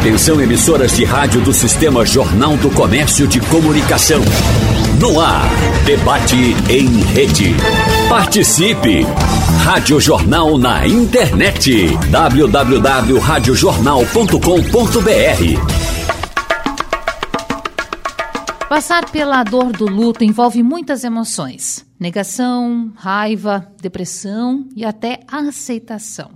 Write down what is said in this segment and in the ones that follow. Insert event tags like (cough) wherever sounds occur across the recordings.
Atenção emissoras de rádio do Sistema Jornal do Comércio de Comunicação. No ar, debate em rede. Participe! Rádio Jornal na internet. www.radiojornal.com.br Passar pela dor do luto envolve muitas emoções: negação, raiva, depressão e até aceitação.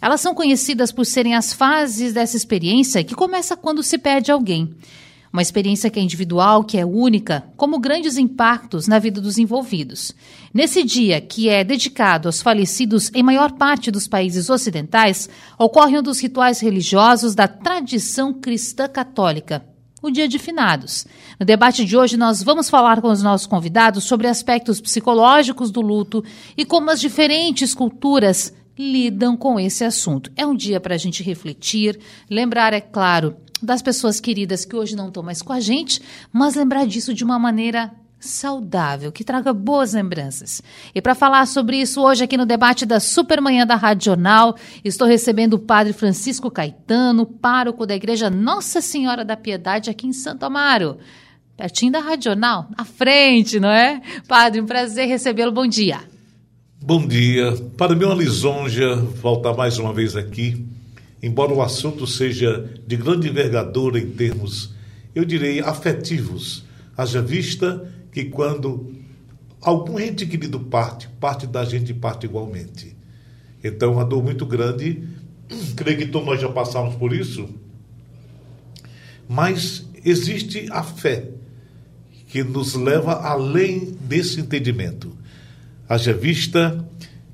Elas são conhecidas por serem as fases dessa experiência que começa quando se perde alguém. Uma experiência que é individual, que é única, como grandes impactos na vida dos envolvidos. Nesse dia, que é dedicado aos falecidos em maior parte dos países ocidentais, ocorre um dos rituais religiosos da tradição cristã católica, o Dia de Finados. No debate de hoje, nós vamos falar com os nossos convidados sobre aspectos psicológicos do luto e como as diferentes culturas lidam com esse assunto. É um dia para a gente refletir, lembrar, é claro, das pessoas queridas que hoje não estão mais com a gente, mas lembrar disso de uma maneira saudável, que traga boas lembranças. E para falar sobre isso hoje aqui no debate da Supermanhã da Rádio Jornal, estou recebendo o Padre Francisco Caetano, pároco da Igreja Nossa Senhora da Piedade aqui em Santo Amaro. Pertinho da Rádio Jornal, à frente, não é? Padre, um prazer recebê-lo. Bom dia. Bom dia. Para mim uma lisonja voltar mais uma vez aqui, embora o assunto seja de grande envergadura em termos, eu direi, afetivos. Haja vista que quando algum ente querido parte, parte da gente parte igualmente. Então, uma dor muito grande, (clears throat) creio que todos nós já passamos por isso, mas existe a fé que nos leva além desse entendimento. Haja vista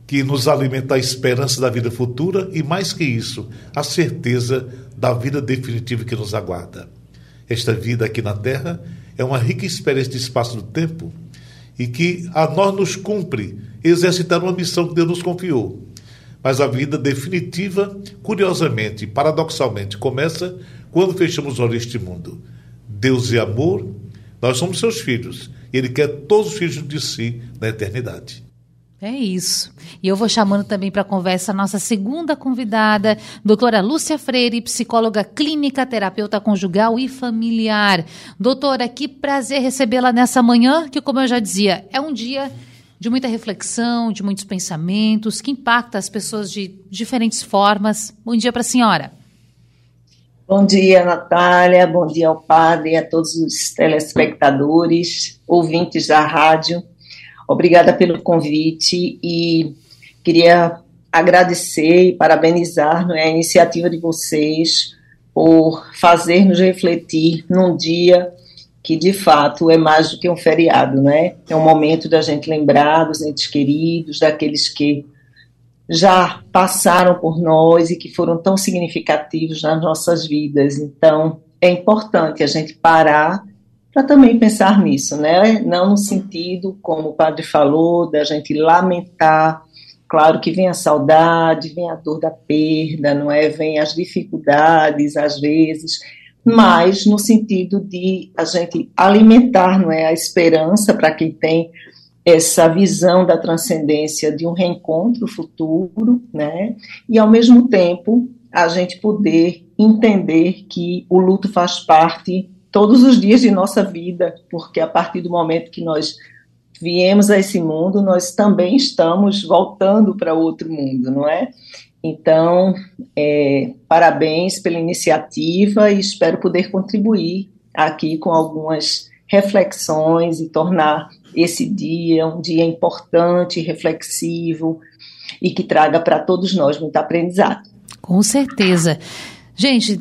que nos alimenta a esperança da vida futura e, mais que isso, a certeza da vida definitiva que nos aguarda. Esta vida aqui na Terra é uma rica experiência de espaço do tempo e que a nós nos cumpre exercitar uma missão que Deus nos confiou. Mas a vida definitiva, curiosamente, paradoxalmente, começa quando fechamos os olhos deste mundo. Deus é amor, nós somos seus filhos, e Ele quer todos os filhos de si na eternidade. É isso. E eu vou chamando também para a conversa a nossa segunda convidada, doutora Lúcia Freire, psicóloga clínica, terapeuta conjugal e familiar. Doutora, que prazer recebê-la nessa manhã, que, como eu já dizia, é um dia de muita reflexão, de muitos pensamentos, que impacta as pessoas de diferentes formas. Bom dia para a senhora. Bom dia, Natália. Bom dia ao padre e a todos os telespectadores, ouvintes da rádio. Obrigada pelo convite e queria agradecer e parabenizar é, a iniciativa de vocês por fazer nos refletir num dia que de fato é mais do que um feriado, né? É um momento da gente lembrar dos entes queridos, daqueles que já passaram por nós e que foram tão significativos nas nossas vidas. Então, é importante a gente parar para também pensar nisso, né? Não no sentido, como o padre falou, da gente lamentar. Claro que vem a saudade, vem a dor da perda, não é? Vem as dificuldades, às vezes, mas no sentido de a gente alimentar, não é? A esperança para quem tem essa visão da transcendência de um reencontro futuro, né? E ao mesmo tempo a gente poder entender que o luto faz parte todos os dias de nossa vida, porque a partir do momento que nós viemos a esse mundo, nós também estamos voltando para outro mundo, não é? Então, é, parabéns pela iniciativa e espero poder contribuir aqui com algumas reflexões e tornar esse dia um dia importante, reflexivo e que traga para todos nós muito aprendizado. Com certeza. Gente,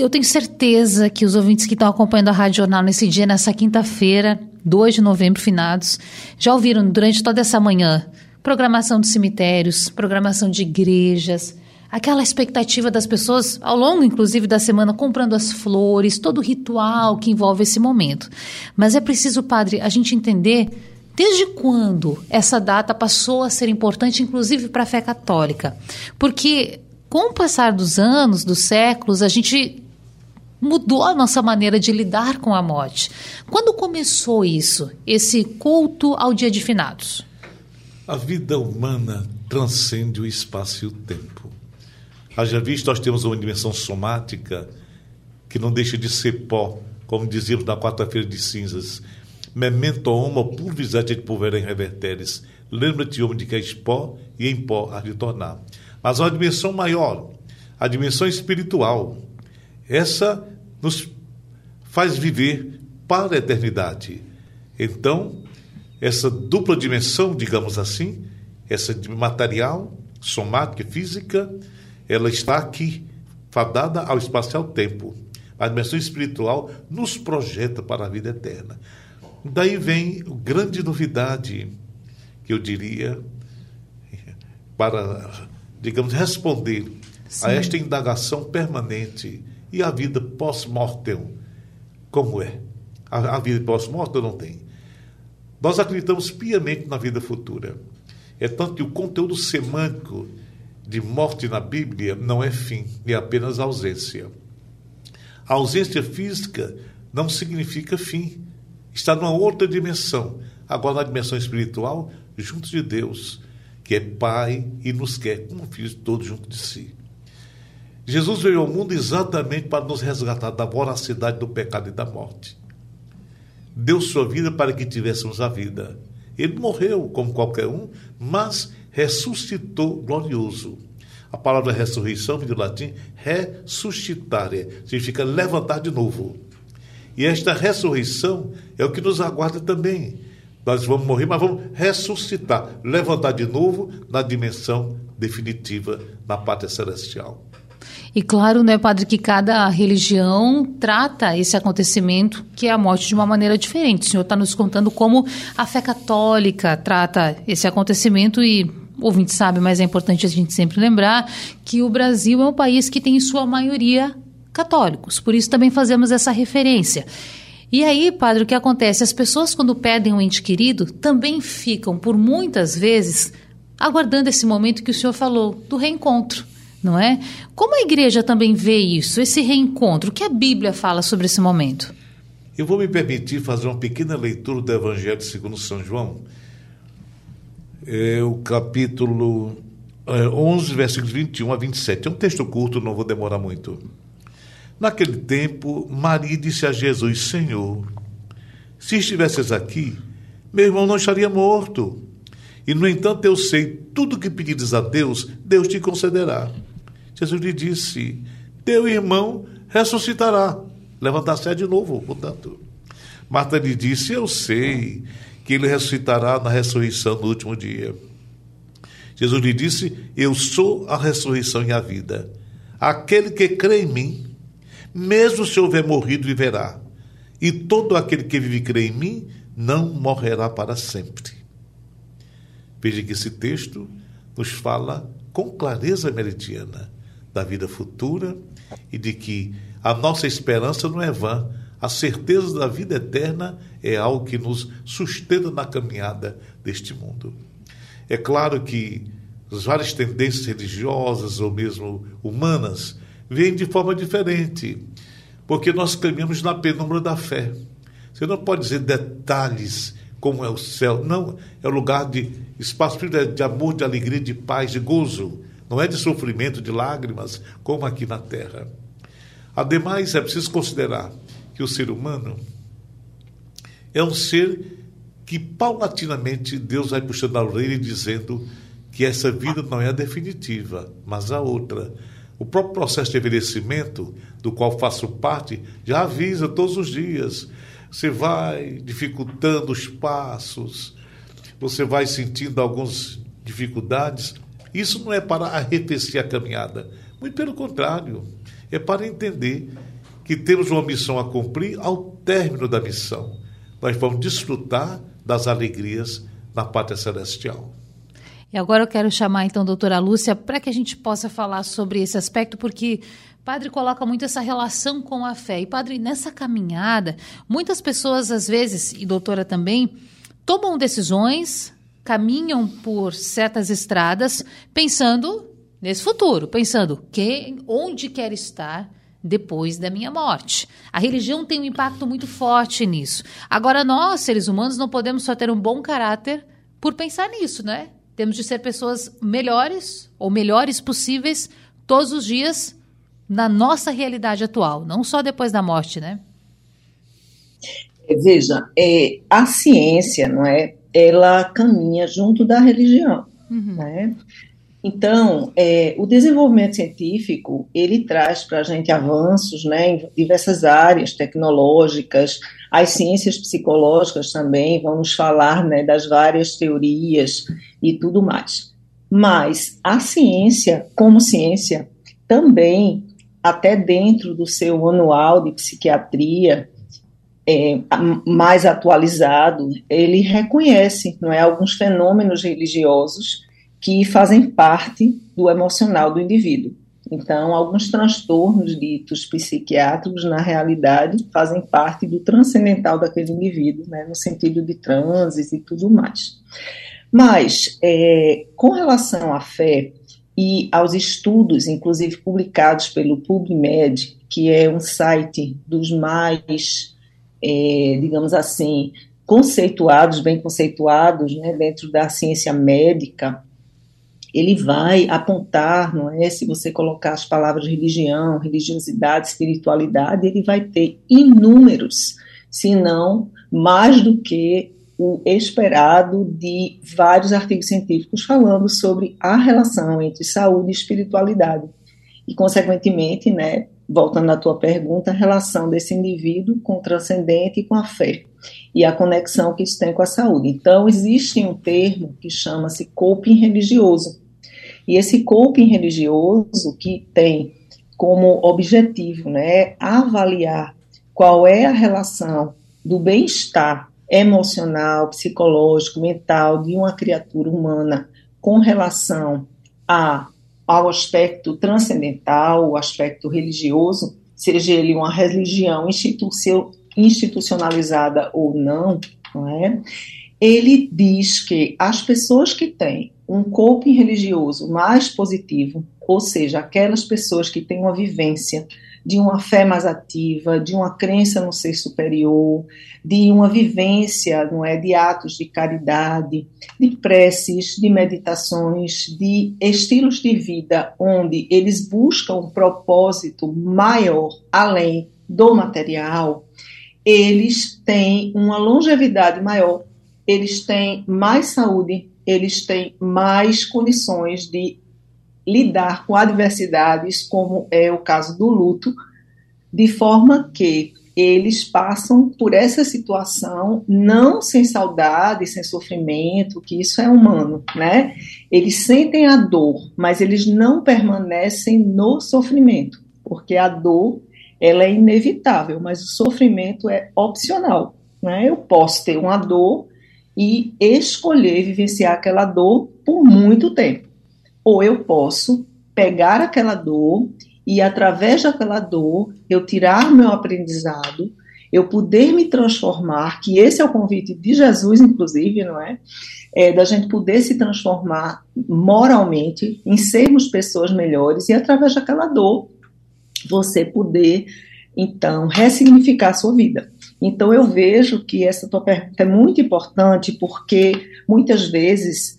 eu tenho certeza que os ouvintes que estão acompanhando a Rádio Jornal nesse dia, nessa quinta-feira, 2 de novembro, finados, já ouviram durante toda essa manhã programação de cemitérios, programação de igrejas, aquela expectativa das pessoas ao longo, inclusive, da semana, comprando as flores, todo o ritual que envolve esse momento. Mas é preciso, padre, a gente entender desde quando essa data passou a ser importante, inclusive para a fé católica. Porque com o passar dos anos, dos séculos, a gente mudou a nossa maneira de lidar com a morte. Quando começou isso, esse culto ao dia de finados? A vida humana transcende o espaço e o tempo. Haja visto, nós temos uma dimensão somática que não deixa de ser pó, como dizíamos na quarta-feira de cinzas. Memento homo pulvis et pulverem reverteres. Lembra-te, homem, de que és pó e em pó há de tornar. Mas há uma dimensão maior, a dimensão espiritual. Essa nos faz viver para a eternidade. Então, essa dupla dimensão, digamos assim, essa material, somática e física, ela está aqui, fadada ao espacial-tempo. A dimensão espiritual nos projeta para a vida eterna. Daí vem a grande novidade, que eu diria, para, digamos, responder Sim. a esta indagação permanente e a vida pós-mortem, como é? A, a vida pós-mortem não tem. Nós acreditamos piamente na vida futura. É tanto que o conteúdo semântico de morte na Bíblia não é fim, é apenas ausência. A ausência física não significa fim. Está numa outra dimensão. Agora, na dimensão espiritual, junto de Deus, que é Pai e nos quer como filhos todos junto de si. Jesus veio ao mundo exatamente para nos resgatar da voracidade do pecado e da morte. Deu sua vida para que tivéssemos a vida. Ele morreu como qualquer um, mas ressuscitou glorioso. A palavra ressurreição vem do latim ressuscitare, significa levantar de novo. E esta ressurreição é o que nos aguarda também. Nós vamos morrer, mas vamos ressuscitar, levantar de novo na dimensão definitiva, na pátria celestial. E claro, né, padre, que cada religião trata esse acontecimento, que é a morte, de uma maneira diferente. O senhor está nos contando como a fé católica trata esse acontecimento e o ouvinte sabe, mas é importante a gente sempre lembrar que o Brasil é um país que tem em sua maioria católicos. Por isso também fazemos essa referência. E aí, padre, o que acontece? As pessoas, quando perdem um ente querido, também ficam, por muitas vezes, aguardando esse momento que o senhor falou, do reencontro não é? Como a igreja também vê isso, esse reencontro? O que a Bíblia fala sobre esse momento? Eu vou me permitir fazer uma pequena leitura do Evangelho segundo São João, é o capítulo é, 11, versículos 21 a 27. É um texto curto, não vou demorar muito. Naquele tempo, Maria disse a Jesus: Senhor, se estivesses aqui, meu irmão não estaria morto. E, no entanto, eu sei tudo que pedires a Deus, Deus te concederá. Jesus lhe disse: Teu irmão ressuscitará. Levantar-se de novo, portanto. Marta lhe disse: Eu sei que ele ressuscitará na ressurreição no último dia. Jesus lhe disse: Eu sou a ressurreição e a vida. Aquele que crê em mim, mesmo se houver morrido, viverá. E todo aquele que vive e crê em mim, não morrerá para sempre. Veja que esse texto nos fala com clareza meridiana da vida futura e de que a nossa esperança não é vã. A certeza da vida eterna é algo que nos sustenta na caminhada deste mundo. É claro que as várias tendências religiosas ou mesmo humanas vêm de forma diferente, porque nós caminhamos na penumbra da fé. Você não pode dizer detalhes como é o céu. Não, é o lugar de espaço de amor, de alegria, de paz, de gozo. Não é de sofrimento, de lágrimas, como aqui na terra. Ademais, é preciso considerar que o ser humano é um ser que paulatinamente Deus vai puxando a orelha e dizendo que essa vida não é a definitiva, mas a outra. O próprio processo de envelhecimento, do qual faço parte, já avisa todos os dias. Você vai dificultando os passos, você vai sentindo algumas dificuldades, isso não é para arrefecer a caminhada, muito pelo contrário, é para entender que temos uma missão a cumprir ao término da missão. Nós vamos desfrutar das alegrias na pátria celestial. E agora eu quero chamar então a doutora Lúcia para que a gente possa falar sobre esse aspecto, porque padre coloca muito essa relação com a fé. E padre, nessa caminhada, muitas pessoas às vezes, e doutora também, tomam decisões caminham por certas estradas pensando nesse futuro, pensando quem, onde quer estar depois da minha morte. A religião tem um impacto muito forte nisso. Agora, nós, seres humanos, não podemos só ter um bom caráter por pensar nisso, né? Temos de ser pessoas melhores ou melhores possíveis todos os dias na nossa realidade atual, não só depois da morte, né? Veja, é, a ciência, não é? Ela caminha junto da religião, uhum. né? Então, é, o desenvolvimento científico ele traz para a gente avanços, né, em diversas áreas tecnológicas. As ciências psicológicas também vão nos falar, né, das várias teorias e tudo mais. Mas a ciência, como ciência, também até dentro do seu manual de psiquiatria é, mais atualizado, ele reconhece não é, alguns fenômenos religiosos que fazem parte do emocional do indivíduo. Então, alguns transtornos ditos psiquiátricos, na realidade, fazem parte do transcendental daquele indivíduo, né, no sentido de transes e tudo mais. Mas, é, com relação à fé, e aos estudos, inclusive publicados pelo PubMed, que é um site dos mais, é, digamos assim, conceituados, bem conceituados, né, dentro da ciência médica, ele vai apontar, não é? Se você colocar as palavras religião, religiosidade, espiritualidade, ele vai ter inúmeros, se não mais do que o esperado de vários artigos científicos falando sobre a relação entre saúde e espiritualidade. E, consequentemente, né, voltando à tua pergunta, a relação desse indivíduo com o transcendente e com a fé, e a conexão que isso tem com a saúde. Então, existe um termo que chama-se coping religioso. E esse coping religioso que tem como objetivo né, avaliar qual é a relação do bem-estar emocional, psicológico, mental de uma criatura humana com relação a, ao aspecto transcendental, o aspecto religioso, seja ele uma religião institucionalizada ou não, não é? ele diz que as pessoas que têm um coping religioso mais positivo, ou seja, aquelas pessoas que têm uma vivência de uma fé mais ativa, de uma crença no ser superior, de uma vivência, não é, de atos de caridade, de preces, de meditações, de estilos de vida onde eles buscam um propósito maior além do material, eles têm uma longevidade maior, eles têm mais saúde, eles têm mais condições de lidar com adversidades, como é o caso do luto, de forma que eles passam por essa situação não sem saudade, sem sofrimento, que isso é humano, né? Eles sentem a dor, mas eles não permanecem no sofrimento, porque a dor ela é inevitável, mas o sofrimento é opcional, né? Eu posso ter uma dor e escolher vivenciar aquela dor por muito tempo ou eu posso pegar aquela dor e, através daquela dor, eu tirar meu aprendizado, eu poder me transformar, que esse é o convite de Jesus, inclusive, não é? é? Da gente poder se transformar moralmente, em sermos pessoas melhores e, através daquela dor, você poder, então, ressignificar a sua vida. Então, eu vejo que essa tua pergunta é muito importante, porque muitas vezes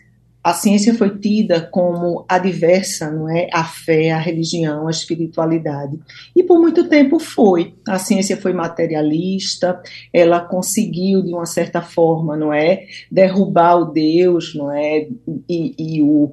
a ciência foi tida como adversa, não é, à fé, à religião, à espiritualidade. E por muito tempo foi. A ciência foi materialista, ela conseguiu de uma certa forma, não é, derrubar o Deus, não é, e, e o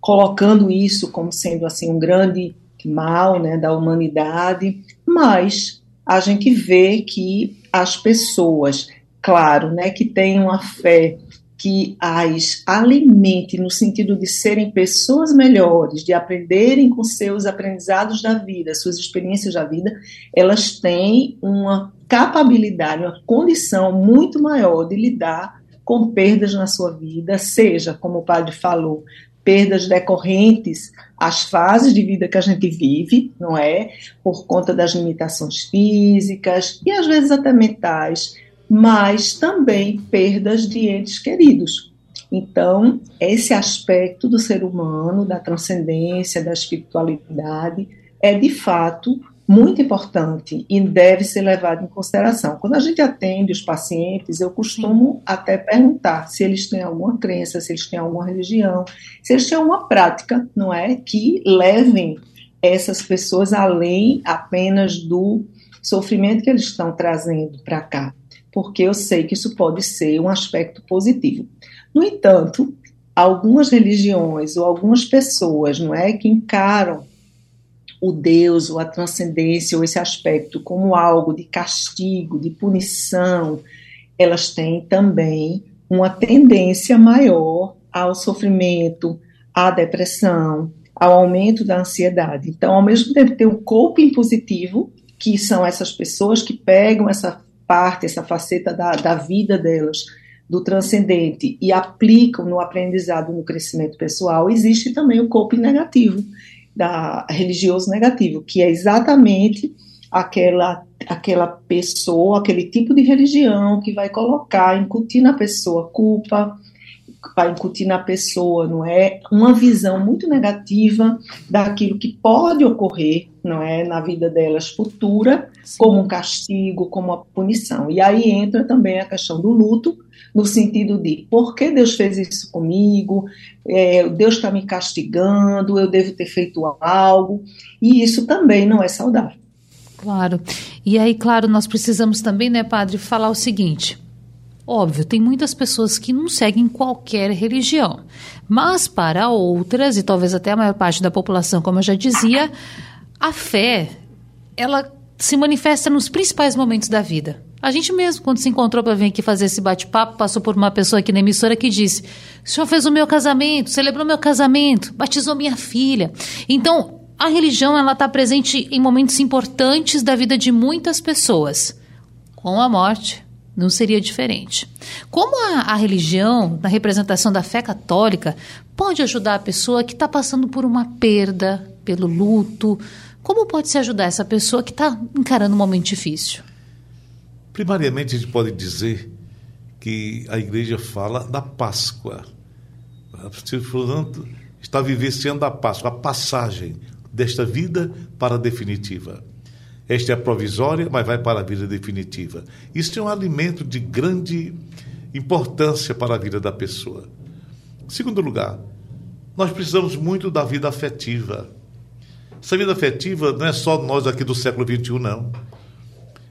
colocando isso como sendo assim um grande mal, né, da humanidade. Mas a gente vê que as pessoas, claro, né, que têm uma fé que as alimente no sentido de serem pessoas melhores, de aprenderem com seus aprendizados da vida, suas experiências da vida, elas têm uma capacidade, uma condição muito maior de lidar com perdas na sua vida, seja, como o padre falou, perdas decorrentes às fases de vida que a gente vive, não é? Por conta das limitações físicas e às vezes até mentais, mas também perdas de entes queridos. Então, esse aspecto do ser humano, da transcendência, da espiritualidade, é de fato muito importante e deve ser levado em consideração. Quando a gente atende os pacientes, eu costumo até perguntar se eles têm alguma crença, se eles têm alguma religião, se eles têm alguma prática, não é, que levem essas pessoas além apenas do sofrimento que eles estão trazendo para cá, porque eu sei que isso pode ser um aspecto positivo. No entanto, algumas religiões ou algumas pessoas, não é, que encaram o Deus ou a transcendência ou esse aspecto como algo de castigo, de punição, elas têm também uma tendência maior ao sofrimento, à depressão, ao aumento da ansiedade. Então, ao mesmo tempo, tem o coping positivo, que são essas pessoas que pegam essa parte, essa faceta da, da vida delas, do transcendente, e aplicam no aprendizado, no crescimento pessoal, existe também o coping negativo, da religioso negativo, que é exatamente aquela aquela pessoa, aquele tipo de religião que vai colocar, incutir na pessoa culpa, vai incutir na pessoa, não é, uma visão muito negativa daquilo que pode ocorrer, não é, na vida delas futura, Sim. como um castigo, como uma punição. E aí entra também a questão do luto, no sentido de por que Deus fez isso comigo, é, Deus está me castigando, eu devo ter feito algo, e isso também não é saudável. Claro. E aí, claro, nós precisamos também, né, padre, falar o seguinte. Óbvio, tem muitas pessoas que não seguem qualquer religião, mas para outras, e talvez até a maior parte da população, como eu já dizia, a fé, ela se manifesta nos principais momentos da vida. A gente mesmo, quando se encontrou para vir aqui fazer esse bate-papo, passou por uma pessoa aqui na emissora que disse: O senhor fez o meu casamento, celebrou meu casamento, batizou minha filha. Então, a religião ela está presente em momentos importantes da vida de muitas pessoas. Com a morte, não seria diferente. Como a, a religião, na representação da fé católica, pode ajudar a pessoa que está passando por uma perda, pelo luto? Como pode se ajudar essa pessoa que está encarando um momento difícil? Primariamente, a gente pode dizer que a igreja fala da Páscoa. Portanto, está vivenciando a Páscoa, a passagem desta vida para a definitiva. Esta é provisória, mas vai para a vida definitiva. Isso é um alimento de grande importância para a vida da pessoa. Segundo lugar, nós precisamos muito da vida afetiva. Essa vida afetiva não é só nós aqui do século XXI, não.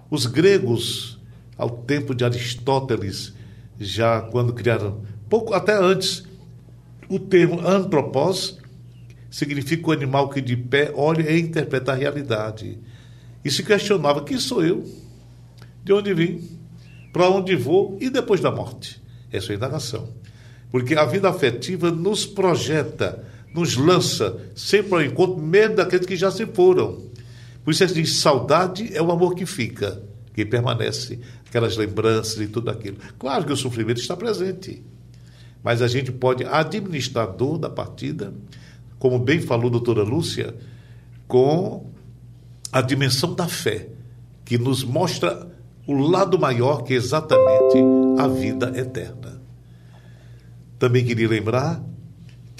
Os gregos, ao tempo de Aristóteles, já quando criaram, pouco até antes, o termo antropós significa o animal que de pé olha e interpreta a realidade. E se questionava: quem sou eu? De onde vim? Para onde vou? E depois da morte? Essa é a indagação. Porque a vida afetiva nos projeta, nos lança sempre ao encontro, mesmo daqueles que já se foram. Por isso, diz: saudade é o amor que fica, que permanece, aquelas lembranças e tudo aquilo. Claro que o sofrimento está presente, mas a gente pode administrar a dor da partida como bem falou a doutora Lúcia, com a dimensão da fé, que nos mostra o lado maior, que é exatamente a vida eterna. Também queria lembrar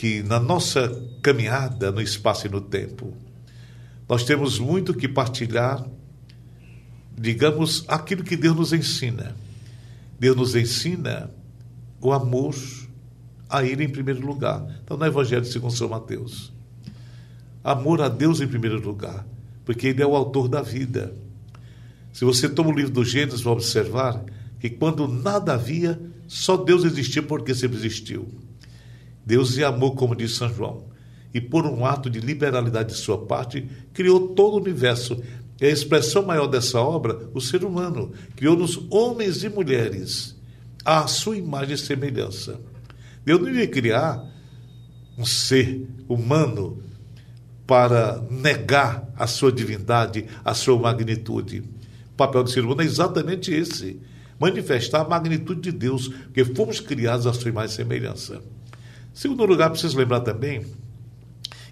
que na nossa caminhada no espaço e no tempo, nós temos muito que partilhar, digamos, aquilo que Deus nos ensina. Deus nos ensina o amor, a Ele em primeiro lugar. Então, no Evangelho segundo São Mateus. Amor a Deus em primeiro lugar, porque Ele é o autor da vida. Se você toma o livro do Gênesis, vai observar que quando nada havia, só Deus existia porque sempre existiu. Deus é amor, como diz São João, e por um ato de liberalidade de sua parte, criou todo o universo. E a expressão maior dessa obra, o ser humano, criou-nos homens e mulheres à sua imagem e semelhança. Deus não iria criar um ser humano para negar a sua divindade, a sua magnitude. O papel do ser humano é exatamente esse: manifestar a magnitude de Deus, porque fomos criados à sua imagem e semelhança. Segundo lugar, preciso lembrar também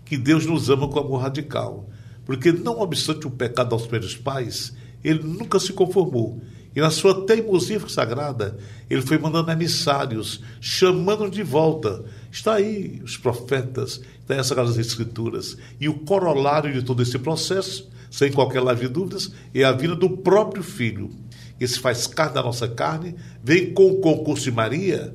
que Deus nos ama com amor radical, porque não obstante o pecado aos primeiros pais, ele nunca se conformou e na sua teimosia sagrada, ele foi mandando emissários, chamando de volta. Está aí os profetas, está aí as Sagradas Escrituras. E o corolário de todo esse processo, sem qualquer lave de dúvidas, é a vida do próprio Filho. Que se faz carne da nossa carne, vem com o concurso de Maria.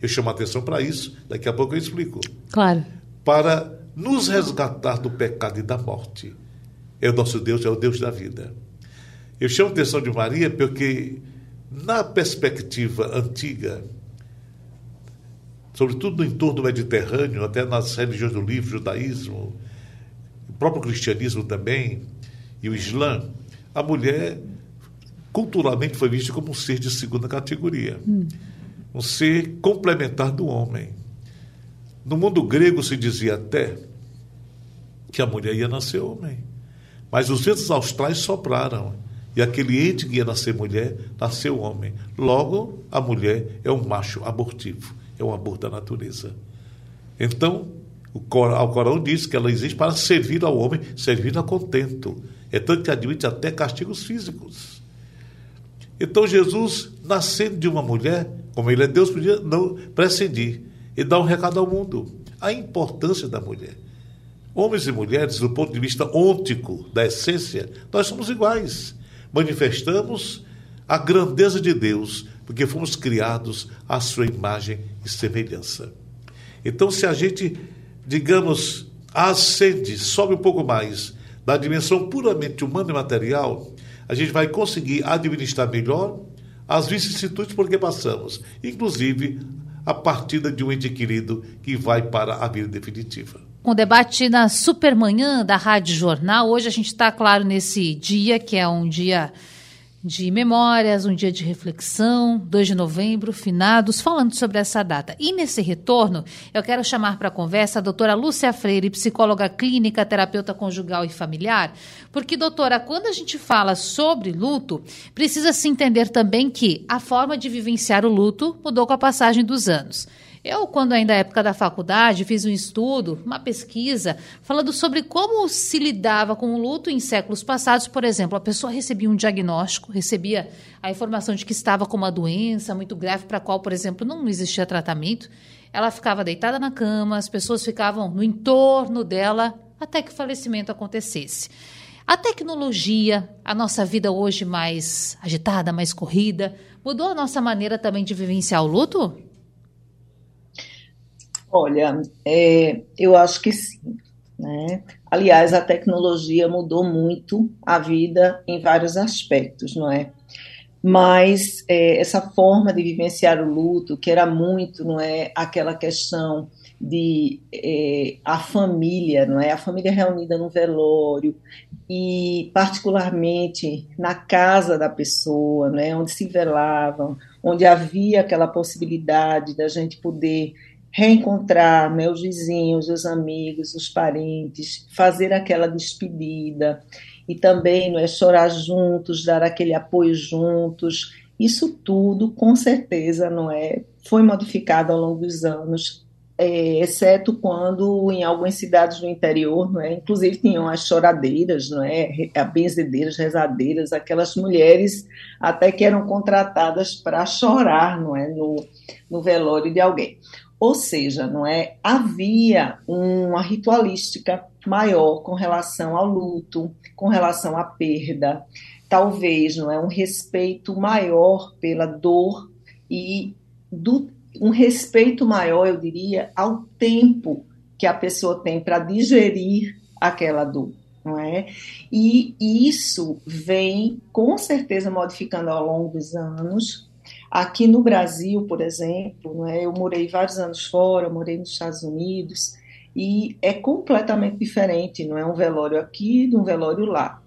Eu chamo a atenção para isso, daqui a pouco eu explico. Claro. Para nos resgatar do pecado e da morte. É o nosso Deus, é o Deus da vida. Eu chamo a atenção de Maria porque, na perspectiva antiga, sobretudo no entorno do Mediterrâneo, até nas religiões do livro, judaísmo, o próprio cristianismo também, e o Islã, a mulher culturalmente foi vista como um ser de segunda categoria, hum. Um ser complementar do homem. No mundo grego se dizia até que a mulher ia nascer homem, mas os ventos austrais sopraram e aquele ente que ia nascer mulher nasceu homem. Logo, a mulher é um macho abortivo, é um aborto da natureza. Então, o Corão diz que ela existe para servir ao homem, servir a contento. É tanto que admite até castigos físicos. Então Jesus, nascendo de uma mulher, como ele é Deus, podia não prescindir e dar um recado ao mundo. A importância da mulher. Homens e mulheres, do ponto de vista ôntico, da essência, nós somos iguais. Manifestamos a grandeza de Deus, porque fomos criados à sua imagem e semelhança. Então, se a gente, digamos, ascende, sobe um pouco mais da dimensão puramente humana e material, a gente vai conseguir administrar melhor as vicissitudes por que passamos, inclusive a partida de um ente querido que vai para a vida definitiva. Com o debate na Supermanhã da Rádio Jornal, hoje a gente está, claro, nesse dia, que é um dia de memórias, um dia de reflexão, 2 de novembro, finados, falando sobre essa data. E nesse retorno, eu quero chamar para a conversa a doutora Lúcia Freire, psicóloga clínica, terapeuta conjugal e familiar, porque, doutora, quando a gente fala sobre luto, precisa se entender também que a forma de vivenciar o luto mudou com a passagem dos anos. Eu, quando ainda é época da faculdade, fiz um estudo, uma pesquisa, falando sobre como se lidava com o luto em séculos passados. Por exemplo, a pessoa recebia um diagnóstico, recebia a informação de que estava com uma doença muito grave, para a qual, por exemplo, não existia tratamento. Ela ficava deitada na cama, as pessoas ficavam no entorno dela até que o falecimento acontecesse. A tecnologia, a nossa vida hoje mais agitada, mais corrida, mudou a nossa maneira também de vivenciar o luto? Olha, é, eu acho que sim. Né? Aliás, a tecnologia mudou muito a vida em vários aspectos, não é? Mas é, essa forma de vivenciar o luto, que era muito, não é, aquela questão de é, a família, não é, a família reunida no velório e particularmente na casa da pessoa, não é, onde se velavam, onde havia aquela possibilidade da gente poder reencontrar né, os vizinhos, os amigos, os parentes, fazer aquela despedida e também não é chorar juntos, dar aquele apoio juntos. Isso tudo, com certeza, não é, foi modificado ao longo dos anos, é, exceto quando em algumas cidades do interior, não é, inclusive tinham as choradeiras, não é, benzedeiras, rezadeiras, aquelas mulheres até que eram contratadas para chorar, não é, no, no velório de alguém. Ou seja, não é, havia uma ritualística maior com relação ao luto, com relação à perda, talvez, não é, um respeito maior pela dor e do, um respeito maior, eu diria, ao tempo que a pessoa tem para digerir aquela dor. Não é? E isso vem com certeza modificando ao longo dos anos, Aqui no Brasil, por exemplo, né, eu morei vários anos fora, morei nos Estados Unidos, e é completamente diferente, não é um velório aqui de um velório lá.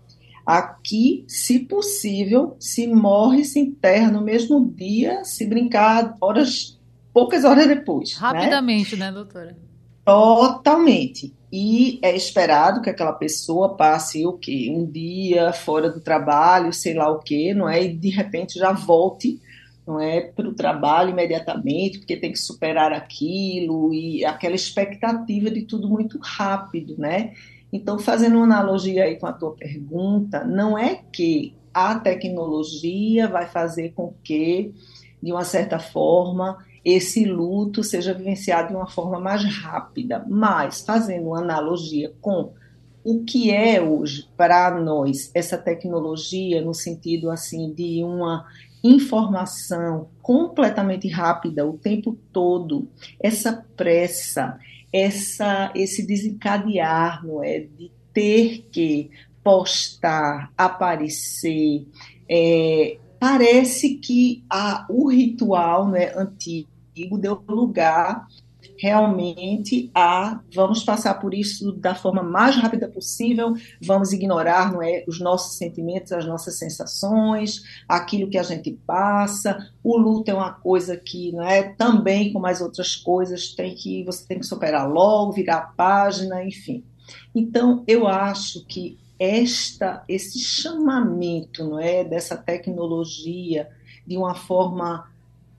Aqui, se possível, se morre, se enterra no mesmo dia, se brincar horas, poucas horas depois. Né? Rapidamente, né, né doutora? Totalmente. E é esperado que aquela pessoa passe o quê? Um dia fora do trabalho, sei lá o quê, não é? E de repente já volte não é para o trabalho imediatamente, porque tem que superar aquilo e aquela expectativa de tudo muito rápido, né? Então, fazendo uma analogia aí com a tua pergunta, não é que a tecnologia vai fazer com que, de uma certa forma, esse luto seja vivenciado de uma forma mais rápida, mas fazendo uma analogia com o que é hoje para nós essa tecnologia no sentido assim de uma informação completamente rápida o tempo todo, essa pressa, essa, esse desencadear, não é, de ter que postar, aparecer, é, parece que a, o ritual né, antigo deu lugar realmente a vamos passar por isso da forma mais rápida possível, vamos ignorar é, os nossos sentimentos, as nossas sensações, aquilo que a gente passa. O luto é uma coisa que não é também como as outras coisas tem que você tem que superar logo, virar a página, enfim. Então eu acho que esta esse chamamento não é dessa tecnologia de uma forma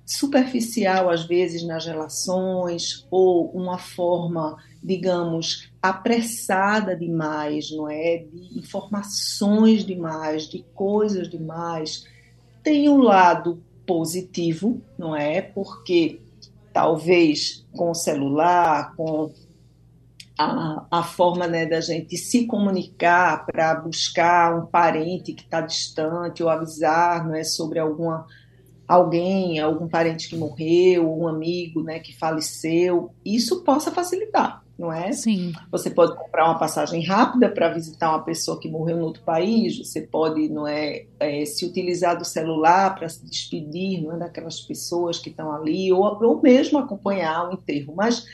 superficial às vezes nas relações ou uma forma, digamos, apressada demais, não é? De informações demais, de coisas demais. Tem um lado positivo, não é? Porque talvez com o celular, com a, a forma né, da gente se comunicar para buscar um parente que está distante ou avisar não é, sobre alguma alguém, algum parente que morreu, um amigo né, que faleceu, isso possa facilitar, não é? Sim. Você pode comprar uma passagem rápida para visitar uma pessoa que morreu em outro país, você pode não é, é se utilizar do celular para se despedir não é, daquelas pessoas que estão ali, ou, ou mesmo acompanhar o enterro. Mas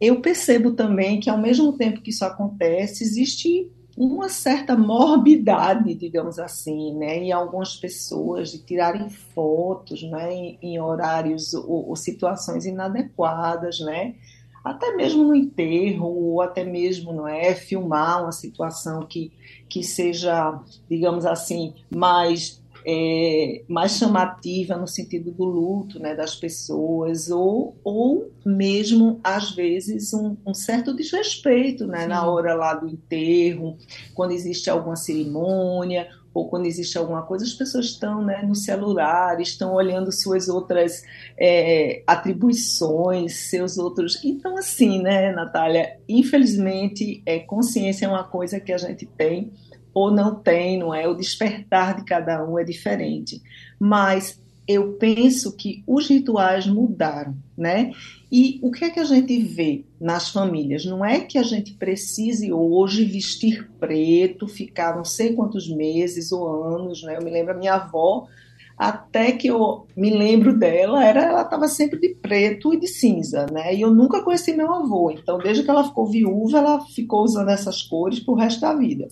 eu percebo também que, ao mesmo tempo que isso acontece, existe uma certa morbidade, digamos assim, né, em algumas pessoas de tirarem fotos, né, em, em horários ou, ou, situações inadequadas, né, até mesmo no enterro ou até mesmo, não é, filmar uma situação que que seja, digamos assim, mais é, mais chamativa no sentido do luto né, das pessoas, ou, ou mesmo, às vezes, um, um certo desrespeito né, na hora lá do enterro, quando existe alguma cerimônia, ou quando existe alguma coisa, as pessoas estão né, no celular, estão olhando suas outras é, atribuições, seus outros. Então, assim, né, Natália, infelizmente, é, consciência é uma coisa que a gente tem ou não tem, não é? O despertar de cada um é diferente. Mas eu penso que os rituais mudaram, né? E o que é que a gente vê nas famílias? Não é que a gente precise hoje vestir preto, ficar não sei quantos meses ou anos, né? Eu me lembro a minha avó, até que eu me lembro dela, era ela estava sempre de preto e de cinza, né? E eu nunca conheci meu avô, então desde que ela ficou viúva, ela ficou usando essas cores pro resto da vida.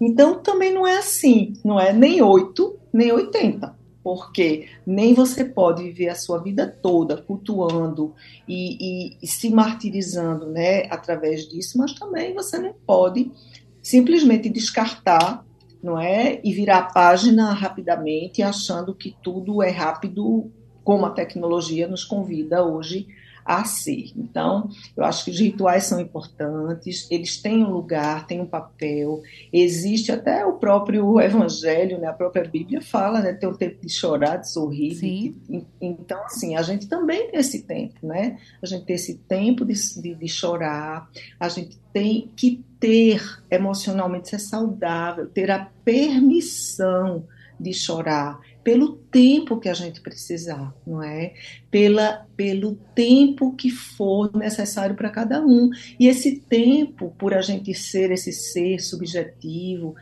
Então também não é assim, não é nem 8, nem 80, porque nem você pode viver a sua vida toda cultuando e, e, e se martirizando né, através disso, mas também você não pode simplesmente descartar não é? E virar a página rapidamente, achando que tudo é rápido, como a tecnologia nos convida hoje a ser. Então, eu acho que os rituais são importantes, eles têm um lugar, têm um papel. Existe até o próprio (laughs) Evangelho, né? a própria Bíblia fala, né? Tem o tempo de chorar, de sorrir. De, então, assim, a gente também tem esse tempo, né? A gente tem esse tempo de, de, de chorar, a gente tem que ter emocionalmente ser saudável, ter a permissão de chorar, pelo tempo que a gente precisar, não é? Pela, pelo tempo que for necessário para cada um. E esse tempo, por a gente ser esse ser subjetivo,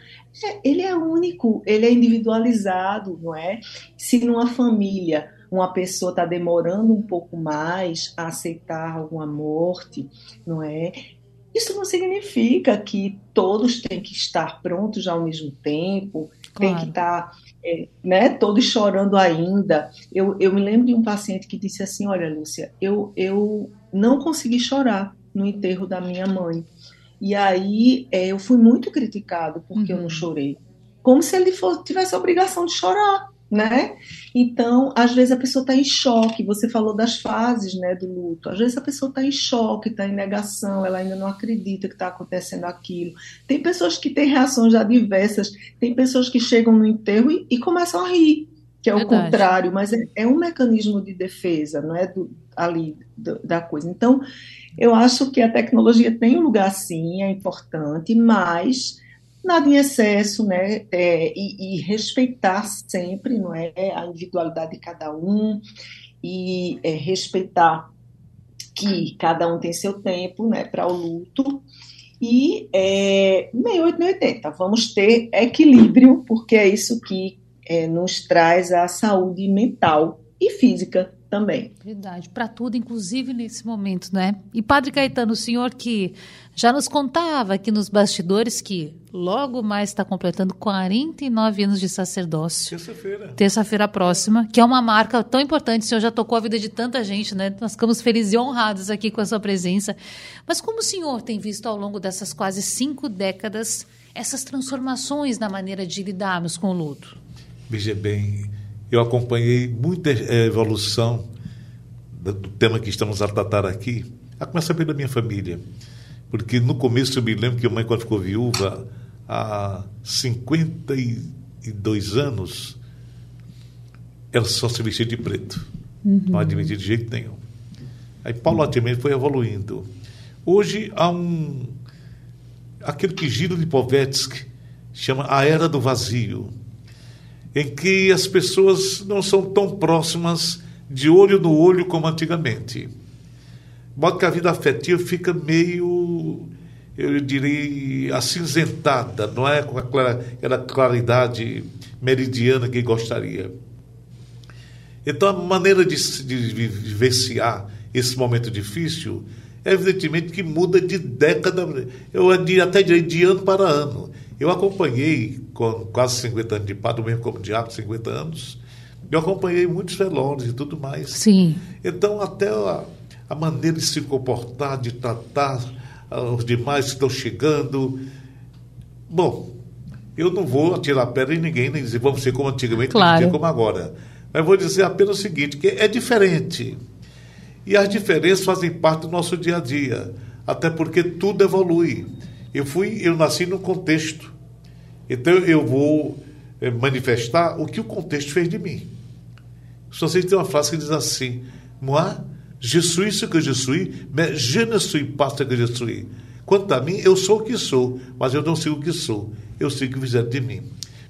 é, ele é único, ele é individualizado, não é? Se numa família uma pessoa está demorando um pouco mais a aceitar alguma morte, não é? Isso não significa que todos têm que estar prontos ao mesmo tempo, claro. tem que estar é, né, todos chorando ainda. Eu, eu me lembro de um paciente que disse assim: Olha, Lúcia, eu, eu não consegui chorar no enterro da minha mãe. E aí é, eu fui muito criticado porque uhum. eu não uhum. chorei. Como se ele fosse, tivesse a obrigação de chorar né? Então, às vezes a pessoa está em choque. Você falou das fases, né, do luto. Às vezes a pessoa está em choque, está em negação, ela ainda não acredita que está acontecendo aquilo. Tem pessoas que têm reações adversas. Tem pessoas que chegam no enterro e, e começam a rir, que é o Verdade. contrário. Mas é, é, um mecanismo de defesa, não é do, ali do, da coisa. Então, eu acho que a tecnologia tem um lugar sim, é importante, mas nada em excesso, né? É, e, e, respeitar sempre, não é, a individualidade de cada um e é, respeitar que cada um tem seu tempo né, para o luto, e é, meio 8, meio 80. Vamos ter equilíbrio, porque é isso que é, nos traz a saúde mental e física também. Verdade, para tudo, inclusive nesse momento, né? E Padre Caetano, o senhor que já nos contava aqui nos bastidores que logo mais está completando 49 anos de sacerdócio. Terça-feira. Terça-feira próxima, que é uma marca tão importante. O senhor já tocou a vida de tanta gente, né? Nós ficamos felizes e honrados aqui com a sua presença. Mas como o senhor tem visto ao longo dessas quase cinco décadas essas transformações na maneira de lidarmos com o luto? Veja bem, eu acompanhei muita eh, evolução do tema que estamos a tratar aqui, a começar pela minha família. Porque no começo eu me lembro que a mãe, quando ficou viúva, há 52 anos, ela só se vestia de preto. Uhum. Não admitia de jeito nenhum. Aí, paulatinamente, foi evoluindo. Hoje, há um. aquele que Giro de Povetsky chama a Era do Vazio, em que as pessoas não são tão próximas de olho no olho como antigamente modo que a vida afetiva fica meio, eu diria, acinzentada, não é com aquela claridade meridiana que gostaria. Então, a maneira de, de vivenciar esse momento difícil é evidentemente que muda de década, eu até direi de ano para ano. Eu acompanhei, com quase 50 anos de padre, mesmo como diabo, 50 anos, eu acompanhei muitos velórios e tudo mais. Sim. Então, até a, a maneira de se comportar, de tratar ah, os demais que estão chegando. Bom, eu não vou atirar pedra em ninguém, nem dizer vamos ser como antigamente, claro. nem como agora. Mas vou dizer apenas o seguinte, que é diferente. E as diferenças fazem parte do nosso dia a dia, até porque tudo evolui. Eu fui, eu nasci num contexto. Então eu vou eh, manifestar o que o contexto fez de mim. Sei que tem uma frase que diz assim: Moi, Je suis ce que je suis, mais je ne suis pas ce que je suis. Quanto a mim, eu sou o que sou, mas eu não sei o que sou. Eu sei o que fizeram de mim.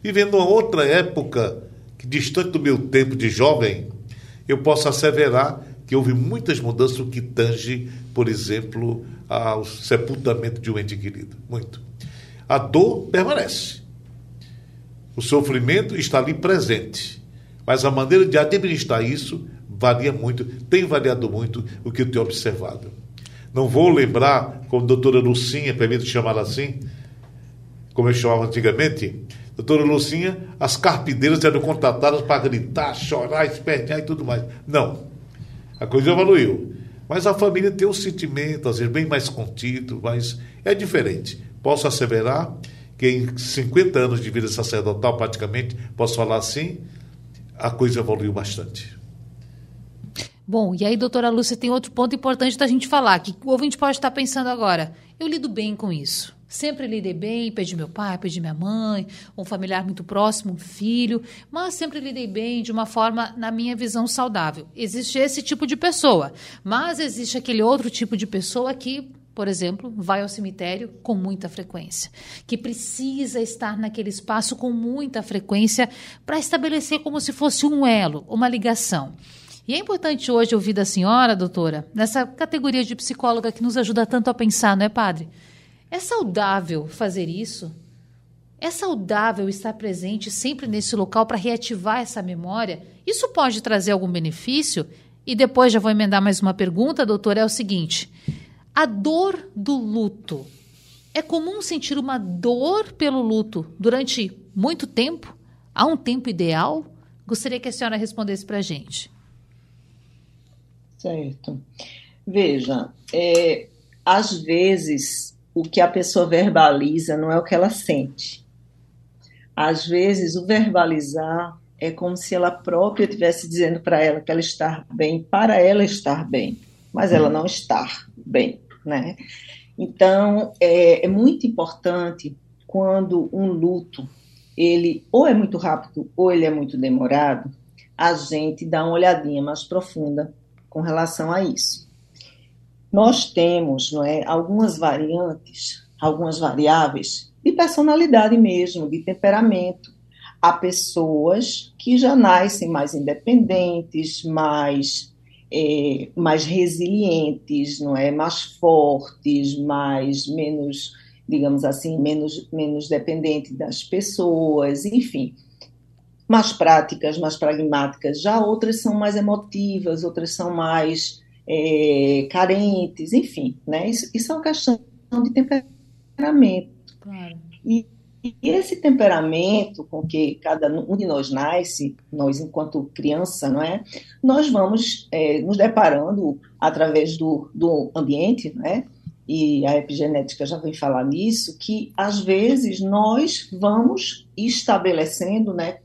Vivendo uma outra época, que distante do meu tempo de jovem, eu posso asseverar que houve muitas mudanças no que tange, por exemplo, ao sepultamento de um ente querido. Muito. A dor permanece. O sofrimento está ali presente. Mas a maneira de administrar isso varia muito, tem variado muito o que eu tenho observado. Não vou lembrar, como a doutora Lucinha, permito chamar assim, como eu chamava antigamente, doutora Lucinha, as carpideiras eram contratadas para gritar, chorar, espernear e tudo mais. Não. A coisa evoluiu. Mas a família tem um sentimento, às vezes, bem mais contido, mas é diferente. Posso asseverar que em 50 anos de vida sacerdotal, praticamente, posso falar assim, a coisa evoluiu bastante. Bom, e aí, doutora Lúcia, tem outro ponto importante da gente falar, que o ouvinte pode estar pensando agora. Eu lido bem com isso. Sempre lidei bem, perdi meu pai, perdi minha mãe, um familiar muito próximo, um filho, mas sempre lidei bem de uma forma, na minha visão, saudável. Existe esse tipo de pessoa, mas existe aquele outro tipo de pessoa que, por exemplo, vai ao cemitério com muita frequência, que precisa estar naquele espaço com muita frequência para estabelecer como se fosse um elo, uma ligação. E é importante hoje ouvir da senhora, doutora, nessa categoria de psicóloga que nos ajuda tanto a pensar, não é, padre? É saudável fazer isso? É saudável estar presente sempre nesse local para reativar essa memória? Isso pode trazer algum benefício? E depois já vou emendar mais uma pergunta, doutora, é o seguinte: a dor do luto. É comum sentir uma dor pelo luto durante muito tempo? Há um tempo ideal? Gostaria que a senhora respondesse para a gente. Certo. Veja, é, às vezes o que a pessoa verbaliza não é o que ela sente. Às vezes o verbalizar é como se ela própria estivesse dizendo para ela que ela está bem, para ela estar bem, mas ela não está bem, né? Então é, é muito importante quando um luto ele ou é muito rápido ou ele é muito demorado, a gente dá uma olhadinha mais profunda com relação a isso. Nós temos não é, algumas variantes, algumas variáveis de personalidade mesmo, de temperamento. Há pessoas que já nascem mais independentes, mais é, mais resilientes, não é, mais fortes, mais menos, digamos assim, menos menos dependente das pessoas, enfim, mais práticas, mais pragmáticas. Já outras são mais emotivas, outras são mais é, carentes, enfim, né? Isso, isso é uma questão de temperamento. Claro. E, e esse temperamento com que cada um de nós nasce, nós enquanto criança, não é? Nós vamos é, nos deparando através do, do ambiente, né? E a epigenética já vem falar nisso, que às vezes nós vamos estabelecendo, né,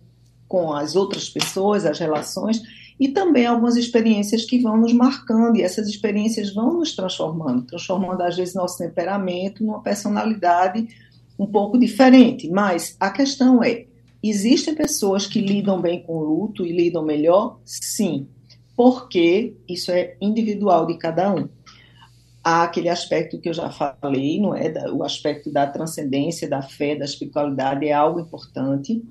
com as outras pessoas, as relações, e também algumas experiências que vão nos marcando, e essas experiências vão nos transformando, transformando às vezes nosso temperamento numa personalidade um pouco diferente. Mas a questão é: existem pessoas que lidam bem com o luto e lidam melhor? Sim, porque isso é individual de cada um. Há aquele aspecto que eu já falei, não é? O aspecto da transcendência, da fé, da espiritualidade é algo importante.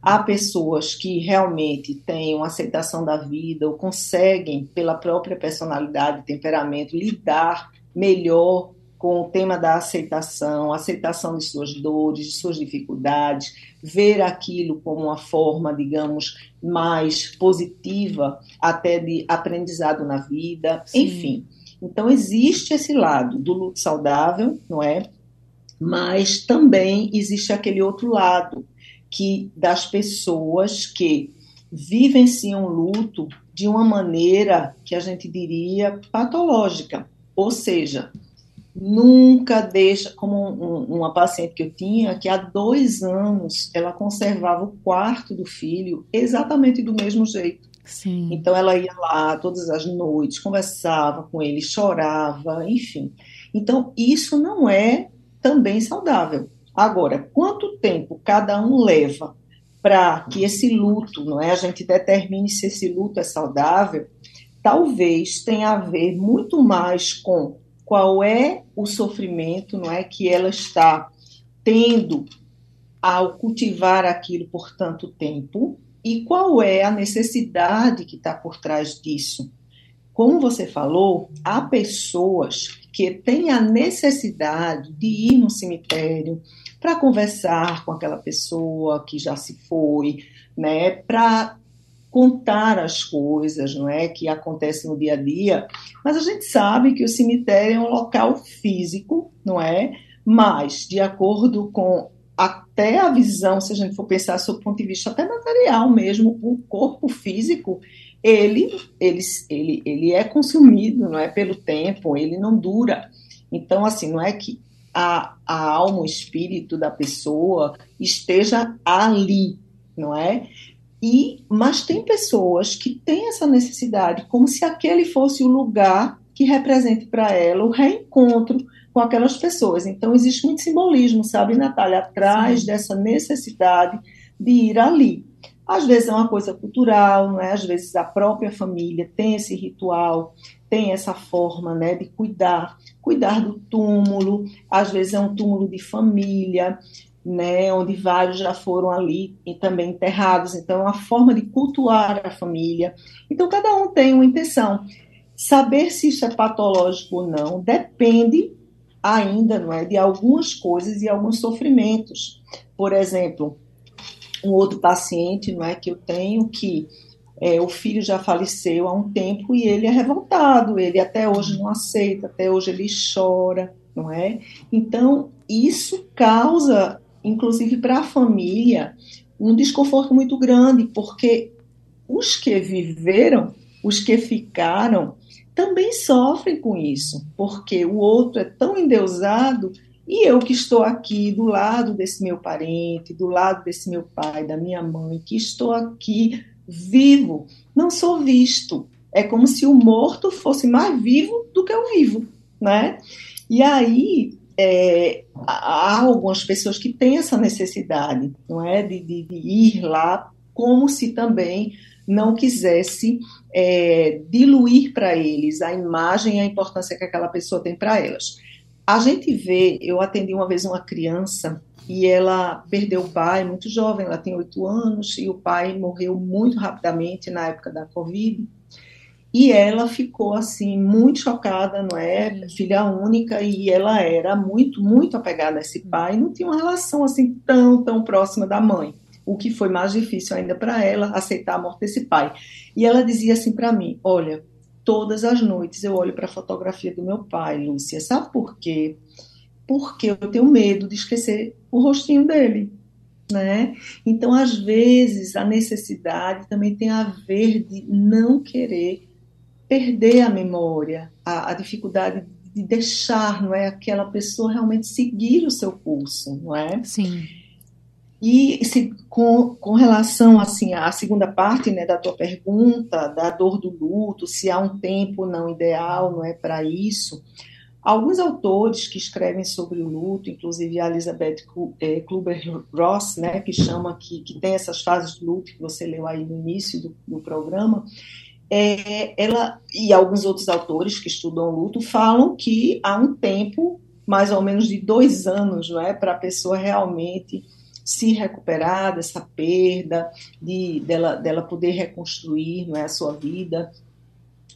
Há pessoas que realmente têm uma aceitação da vida ou conseguem, pela própria personalidade, temperamento, lidar melhor com o tema da aceitação, aceitação de suas dores, de suas dificuldades, ver aquilo como uma forma, digamos, mais positiva, até de aprendizado na vida, Sim. enfim. Então existe esse lado do luto saudável, não é? Mas também existe aquele outro lado que das pessoas que vivenciam luto de uma maneira que a gente diria patológica, ou seja, nunca deixa, como um, uma paciente que eu tinha, que há dois anos ela conservava o quarto do filho exatamente do mesmo jeito. Sim. Então ela ia lá todas as noites, conversava com ele, chorava, enfim. Então isso não é também saudável. Agora, quanto tempo cada um leva para que esse luto, não é, a gente determine se esse luto é saudável, talvez tenha a ver muito mais com qual é o sofrimento, não é, que ela está tendo ao cultivar aquilo por tanto tempo e qual é a necessidade que está por trás disso. Como você falou, há pessoas que têm a necessidade de ir no cemitério, para conversar com aquela pessoa que já se foi, né, para contar as coisas, não é, que acontecem no dia a dia. Mas a gente sabe que o cemitério é um local físico, não é? Mas de acordo com até a visão, se a gente for pensar sob o ponto de vista até material mesmo, o corpo físico ele, ele, ele, ele é consumido, não é, pelo tempo, ele não dura. Então, assim, não é que a, a alma, o espírito da pessoa esteja ali, não é? E, mas tem pessoas que têm essa necessidade, como se aquele fosse o lugar que represente para ela o reencontro com aquelas pessoas. Então, existe muito simbolismo, sabe, Natália, atrás Sim. dessa necessidade de ir ali. Às vezes é uma coisa cultural, não é? Às vezes a própria família tem esse ritual, tem essa forma, né, de cuidar, cuidar do túmulo. Às vezes é um túmulo de família, né, onde vários já foram ali e também enterrados. Então é uma forma de cultuar a família. Então cada um tem uma intenção. Saber se isso é patológico ou não depende ainda, não é, de algumas coisas e alguns sofrimentos. Por exemplo, um outro paciente, não é, que eu tenho que é, o filho já faleceu há um tempo e ele é revoltado, ele até hoje não aceita, até hoje ele chora, não é? Então, isso causa, inclusive para a família, um desconforto muito grande, porque os que viveram, os que ficaram, também sofrem com isso, porque o outro é tão endeusado e eu que estou aqui do lado desse meu parente, do lado desse meu pai, da minha mãe, que estou aqui vivo, não sou visto. É como se o morto fosse mais vivo do que o vivo, né? E aí é, há algumas pessoas que têm essa necessidade, não é, de, de, de ir lá, como se também não quisesse é, diluir para eles a imagem e a importância que aquela pessoa tem para elas. A gente vê, eu atendi uma vez uma criança e ela perdeu o pai muito jovem, ela tem oito anos, e o pai morreu muito rapidamente na época da Covid. E ela ficou assim muito chocada, não é? Filha única e ela era muito, muito apegada a esse pai, não tinha uma relação assim tão, tão próxima da mãe. O que foi mais difícil ainda para ela aceitar a morte desse pai. E ela dizia assim para mim: "Olha, todas as noites eu olho para a fotografia do meu pai, Lúcia. Sabe por quê? Porque eu tenho medo de esquecer o rostinho dele né? Então, às vezes, a necessidade também tem a ver de não querer perder a memória, a, a dificuldade de deixar, não é, aquela pessoa realmente seguir o seu curso, não é? Sim. E se, com, com relação assim à segunda parte né, da tua pergunta, da dor do luto, se há um tempo não ideal, não é para isso, Alguns autores que escrevem sobre o luto, inclusive a Elizabeth eh, Kluber-Ross, né, que chama que, que tem essas fases do luto que você leu aí no início do, do programa, é, ela e alguns outros autores que estudam luto falam que há um tempo, mais ou menos de dois anos, não é, para a pessoa realmente se recuperar dessa perda, de dela, dela poder reconstruir, não é, a sua vida,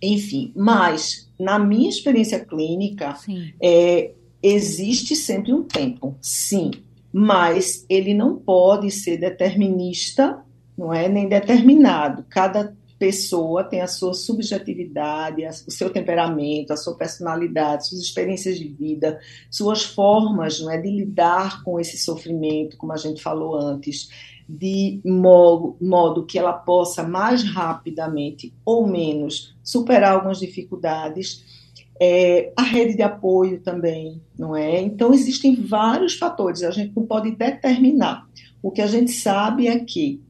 enfim. Mas na minha experiência clínica, é, existe sempre um tempo, sim, mas ele não pode ser determinista, não é nem determinado. Cada pessoa tem a sua subjetividade, o seu temperamento, a sua personalidade, suas experiências de vida, suas formas não é, de lidar com esse sofrimento, como a gente falou antes, de modo, modo que ela possa mais rapidamente ou menos superar algumas dificuldades. É, a rede de apoio também, não é? Então, existem vários fatores, a gente não pode determinar. O que a gente sabe é que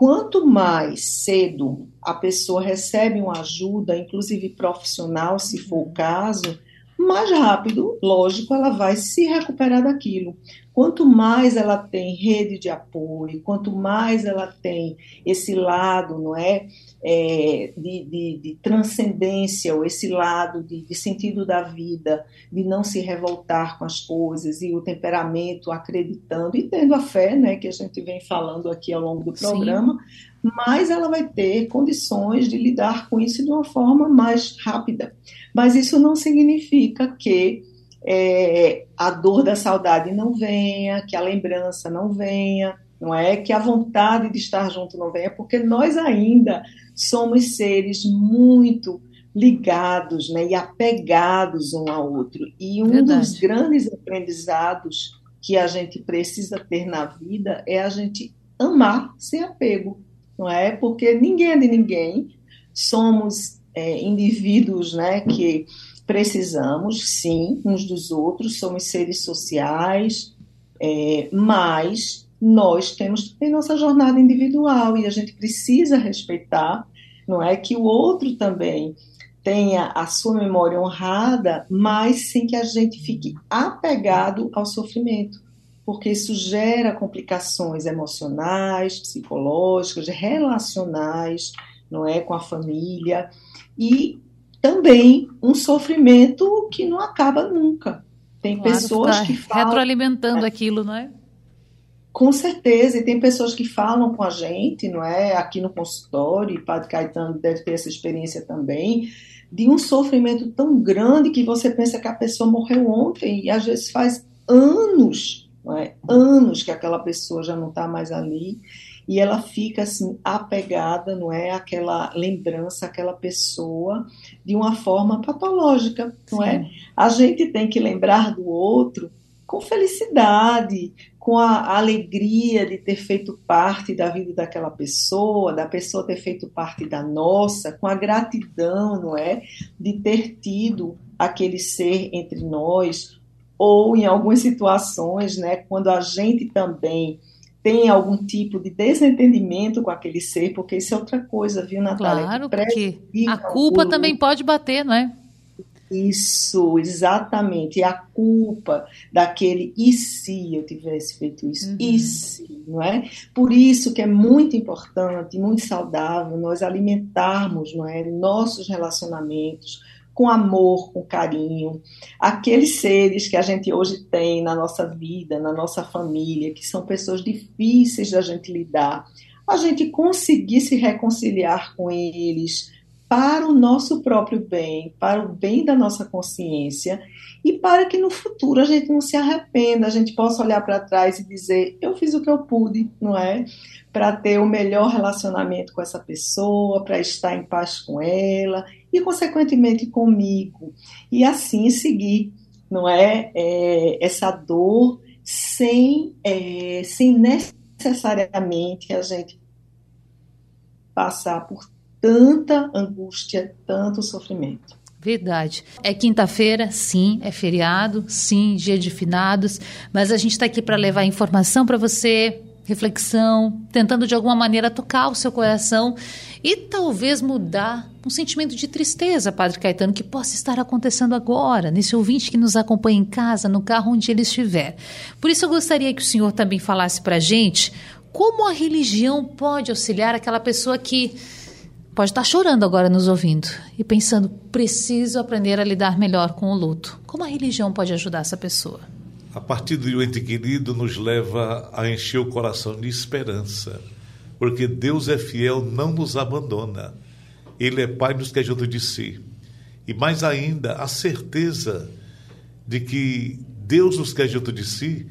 quanto mais cedo a pessoa recebe uma ajuda, inclusive profissional, se for o caso, mais rápido, lógico, ela vai se recuperar daquilo. Quanto mais ela tem rede de apoio, quanto mais ela tem esse lado, não é, é de, de, de, transcendência, ou esse lado de, de, sentido da vida, de não se revoltar com as coisas e o temperamento acreditando e tendo a fé, né, que a gente vem falando aqui ao longo do programa, Sim mais ela vai ter condições de lidar com isso de uma forma mais rápida. Mas isso não significa que é, a dor da saudade não venha, que a lembrança não venha, não é? Que a vontade de estar junto não venha, porque nós ainda somos seres muito ligados né, e apegados um ao outro. E um Verdade. dos grandes aprendizados que a gente precisa ter na vida é a gente amar sem apego não é? Porque ninguém é de ninguém, somos é, indivíduos, né, que precisamos, sim, uns dos outros, somos seres sociais, é, mas nós temos tem nossa jornada individual e a gente precisa respeitar, não é? Que o outro também tenha a sua memória honrada, mas sem que a gente fique apegado ao sofrimento porque isso gera complicações emocionais, psicológicas, relacionais, não é, com a família e também um sofrimento que não acaba nunca. Tem claro, pessoas que falam retroalimentando é, aquilo, não é? Com certeza, e tem pessoas que falam com a gente, não é? Aqui no consultório, e o Padre Caetano deve ter essa experiência também, de um sofrimento tão grande que você pensa que a pessoa morreu ontem e às vezes faz anos é? anos que aquela pessoa já não está mais ali e ela fica assim apegada, não é, aquela lembrança, aquela pessoa de uma forma patológica, não é? Sim. é? A gente tem que lembrar do outro com felicidade, com a alegria de ter feito parte da vida daquela pessoa, da pessoa ter feito parte da nossa, com a gratidão, não é, de ter tido aquele ser entre nós, ou em algumas situações, né, quando a gente também tem algum tipo de desentendimento com aquele ser, porque isso é outra coisa, viu, Natália? Claro, porque a culpa também pode bater, não é? Isso, exatamente. E a culpa daquele e se eu tivesse feito isso? Uhum. E se, não é? Por isso que é muito importante, muito saudável nós alimentarmos, não é, nossos relacionamentos com amor, com carinho. Aqueles seres que a gente hoje tem na nossa vida, na nossa família, que são pessoas difíceis da gente lidar, a gente conseguir se reconciliar com eles, para o nosso próprio bem, para o bem da nossa consciência e para que no futuro a gente não se arrependa, a gente possa olhar para trás e dizer: eu fiz o que eu pude, não é? Para ter o melhor relacionamento com essa pessoa, para estar em paz com ela e, consequentemente, comigo. E assim seguir, não é? é essa dor sem, é, sem necessariamente a gente passar por tanta angústia, tanto sofrimento. Verdade. É quinta-feira, sim, é feriado, sim, dia de finados, mas a gente está aqui para levar informação para você, reflexão, tentando de alguma maneira tocar o seu coração e talvez mudar um sentimento de tristeza, Padre Caetano, que possa estar acontecendo agora, nesse ouvinte que nos acompanha em casa, no carro onde ele estiver. Por isso eu gostaria que o senhor também falasse para a gente como a religião pode auxiliar aquela pessoa que pode estar chorando agora nos ouvindo e pensando: preciso aprender a lidar melhor com o luto. Como a religião pode ajudar essa pessoa? A partir do ente querido nos leva a encher o coração de esperança, porque Deus é fiel, não nos abandona. Ele é Pai, nos quer junto de si. E mais ainda, a certeza de que Deus nos quer junto de si,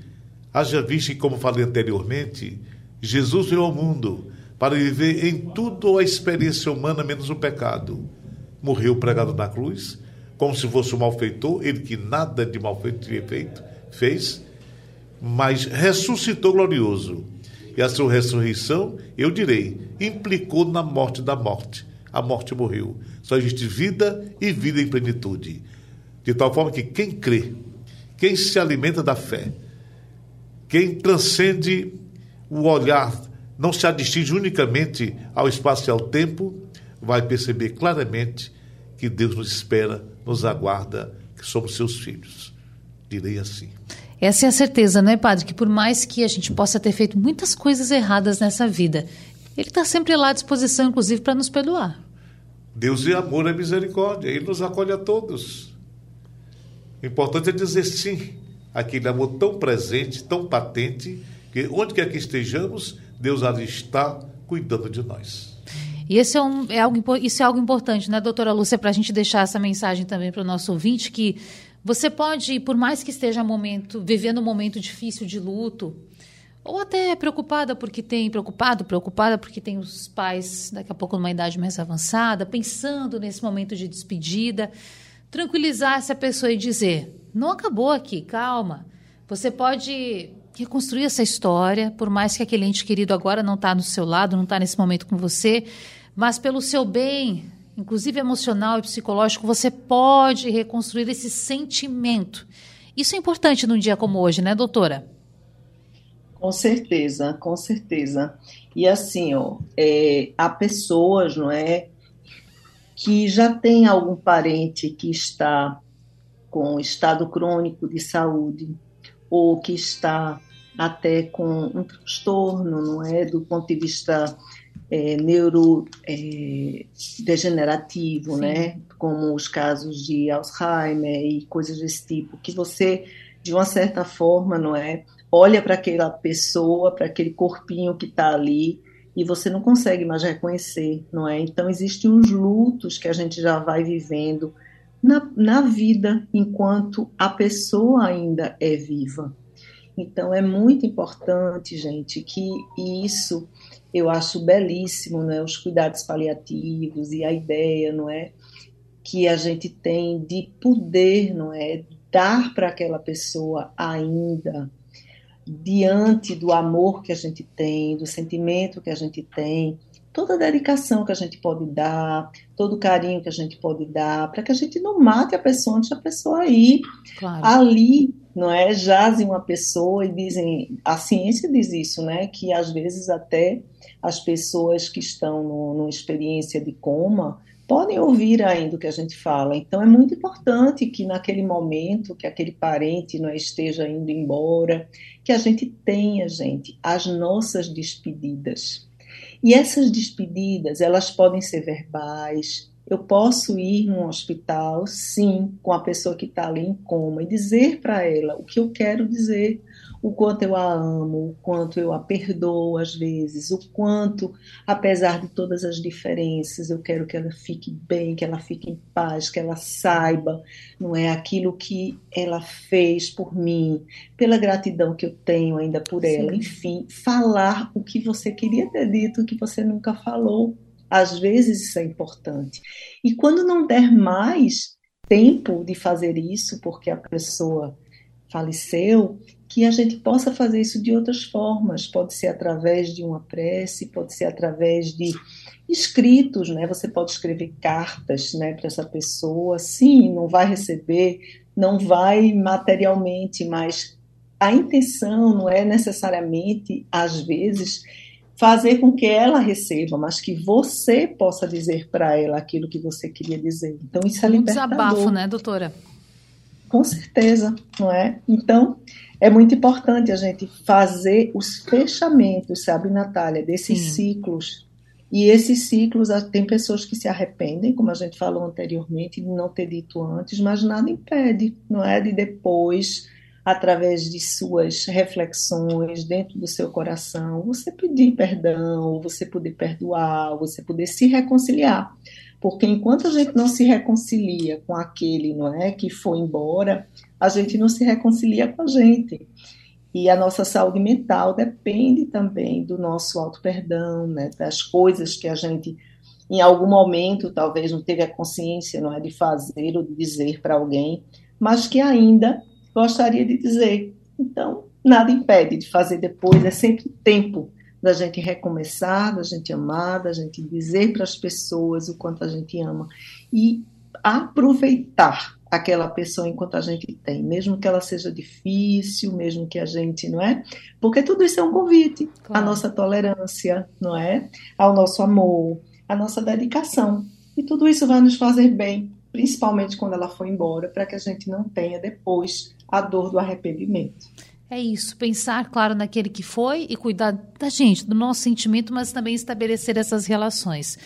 haja visto, como falei anteriormente, Jesus veio ao mundo para viver em tudo a experiência humana menos o pecado. Morreu pregado na cruz, como se fosse um malfeitor, ele que nada de malfeito tinha feito, fez, mas ressuscitou glorioso. E a sua ressurreição, eu direi, implicou na morte da morte. A morte morreu. Só existe vida e vida em plenitude. De tal forma que quem crê, quem se alimenta da fé, quem transcende o olhar não se distingue unicamente ao espaço e ao tempo, vai perceber claramente que Deus nos espera, nos aguarda, que somos seus filhos. Direi assim. Essa é a certeza, não é, Padre? Que por mais que a gente possa ter feito muitas coisas erradas nessa vida, Ele está sempre lá à disposição, inclusive, para nos perdoar. Deus é amor, é misericórdia, Ele nos acolhe a todos. O importante é dizer sim àquele amor tão presente, tão patente, que onde quer que estejamos, Deus ali está cuidando de nós. E esse é, um, é algo, isso é algo importante, né, doutora Lúcia, para a gente deixar essa mensagem também para o nosso ouvinte, que você pode, por mais que esteja momento, vivendo um momento difícil de luto, ou até preocupada porque tem, preocupado, preocupada porque tem os pais daqui a pouco numa idade mais avançada, pensando nesse momento de despedida, tranquilizar essa pessoa e dizer: não acabou aqui, calma. Você pode reconstruir essa história, por mais que aquele ente querido agora não está no seu lado, não está nesse momento com você, mas pelo seu bem, inclusive emocional e psicológico, você pode reconstruir esse sentimento. Isso é importante num dia como hoje, né, doutora? Com certeza, com certeza. E assim, ó, é, há pessoas, não é, que já tem algum parente que está com estado crônico de saúde ou que está até com um transtorno, não é, do ponto de vista é, neurodegenerativo, é, né, como os casos de Alzheimer e coisas desse tipo, que você, de uma certa forma, não é, olha para aquela pessoa, para aquele corpinho que está ali e você não consegue mais reconhecer, não é? Então existem uns lutos que a gente já vai vivendo na, na vida enquanto a pessoa ainda é viva. Então é muito importante, gente, que isso eu acho belíssimo, né? Os cuidados paliativos e a ideia, não é, que a gente tem de poder, não é, dar para aquela pessoa ainda diante do amor que a gente tem, do sentimento que a gente tem, toda a dedicação que a gente pode dar, todo o carinho que a gente pode dar, para que a gente não mate a pessoa antes da pessoa ir claro. ali não é? Jazem uma pessoa e dizem, a ciência diz isso, né? Que às vezes até as pessoas que estão no, numa experiência de coma podem ouvir ainda o que a gente fala. Então é muito importante que naquele momento que aquele parente não esteja indo embora, que a gente tenha, gente, as nossas despedidas. E essas despedidas, elas podem ser verbais, eu posso ir num hospital, sim, com a pessoa que está ali em coma e dizer para ela o que eu quero dizer, o quanto eu a amo, o quanto eu a perdoo às vezes, o quanto, apesar de todas as diferenças, eu quero que ela fique bem, que ela fique em paz, que ela saiba, não é aquilo que ela fez por mim, pela gratidão que eu tenho ainda por Sim. ela, enfim, falar o que você queria ter dito, que você nunca falou. Às vezes isso é importante. E quando não der mais tempo de fazer isso, porque a pessoa faleceu, que a gente possa fazer isso de outras formas. Pode ser através de uma prece, pode ser através de escritos, né? Você pode escrever cartas, né, para essa pessoa. Sim, não vai receber, não vai materialmente, mas a intenção não é necessariamente, às vezes, fazer com que ela receba, mas que você possa dizer para ela aquilo que você queria dizer. Então isso é libertador. Um desabafo, né, doutora? Com certeza, não é? Então, é muito importante a gente fazer os fechamentos, sabe, Natália, desses Sim. ciclos. E esses ciclos, tem pessoas que se arrependem, como a gente falou anteriormente, de não ter dito antes, mas nada impede, não é? De depois, através de suas reflexões dentro do seu coração, você pedir perdão, você poder perdoar, você poder se reconciliar. Porque enquanto a gente não se reconcilia com aquele, não é, que foi embora, a gente não se reconcilia com a gente. E a nossa saúde mental depende também do nosso auto-perdão, né, das coisas que a gente, em algum momento, talvez não teve a consciência não é, de fazer ou de dizer para alguém, mas que ainda gostaria de dizer. Então, nada impede de fazer depois, é sempre tempo da gente recomeçar, da gente amar, da gente dizer para as pessoas o quanto a gente ama e aproveitar aquela pessoa enquanto a gente tem, mesmo que ela seja difícil, mesmo que a gente, não é? Porque tudo isso é um convite claro. à nossa tolerância, não é? Ao nosso amor, à nossa dedicação. E tudo isso vai nos fazer bem, principalmente quando ela for embora, para que a gente não tenha depois a dor do arrependimento. É isso, pensar, claro, naquele que foi e cuidar da gente, do nosso sentimento, mas também estabelecer essas relações.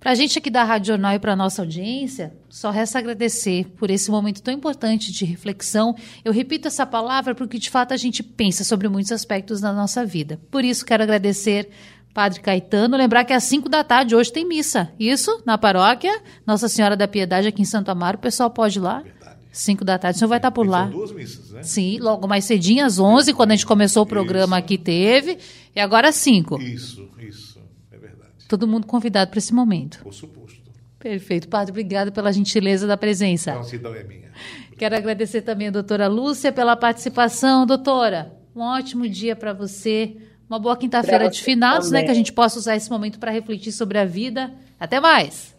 Para a gente aqui da Rádio Jornal e para a nossa audiência, só resta agradecer por esse momento tão importante de reflexão. Eu repito essa palavra porque, de fato, a gente pensa sobre muitos aspectos da nossa vida. Por isso, quero agradecer Padre Caetano, lembrar que às 5 da tarde hoje tem missa. Isso, na paróquia Nossa Senhora da Piedade, aqui em Santo Amaro. O pessoal pode ir lá. 5 da tarde, o senhor vai estar por lá. São duas missas, né? Sim, logo mais cedinho, às 11, quando a gente começou o programa isso. aqui, teve. E agora às 5. Isso, isso, é verdade. Todo mundo convidado para esse momento. Por suposto. Perfeito. Padre, obrigado pela gentileza da presença. Não, então é minha. Quero agradecer também a doutora Lúcia pela participação. Doutora, um ótimo dia para você. Uma boa quinta-feira de finados, né? Que a gente possa usar esse momento para refletir sobre a vida. Até mais!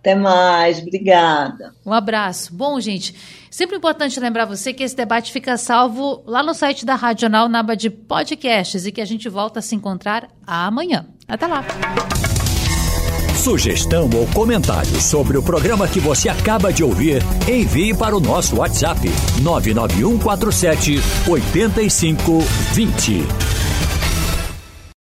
Até mais, obrigada. Um abraço. Bom, gente, sempre importante lembrar você que esse debate fica salvo lá no site da Radional, na aba de podcasts, e que a gente volta a se encontrar amanhã. Até lá. Sugestão ou comentário sobre o programa que você acaba de ouvir, envie para o nosso WhatsApp 99147 8520.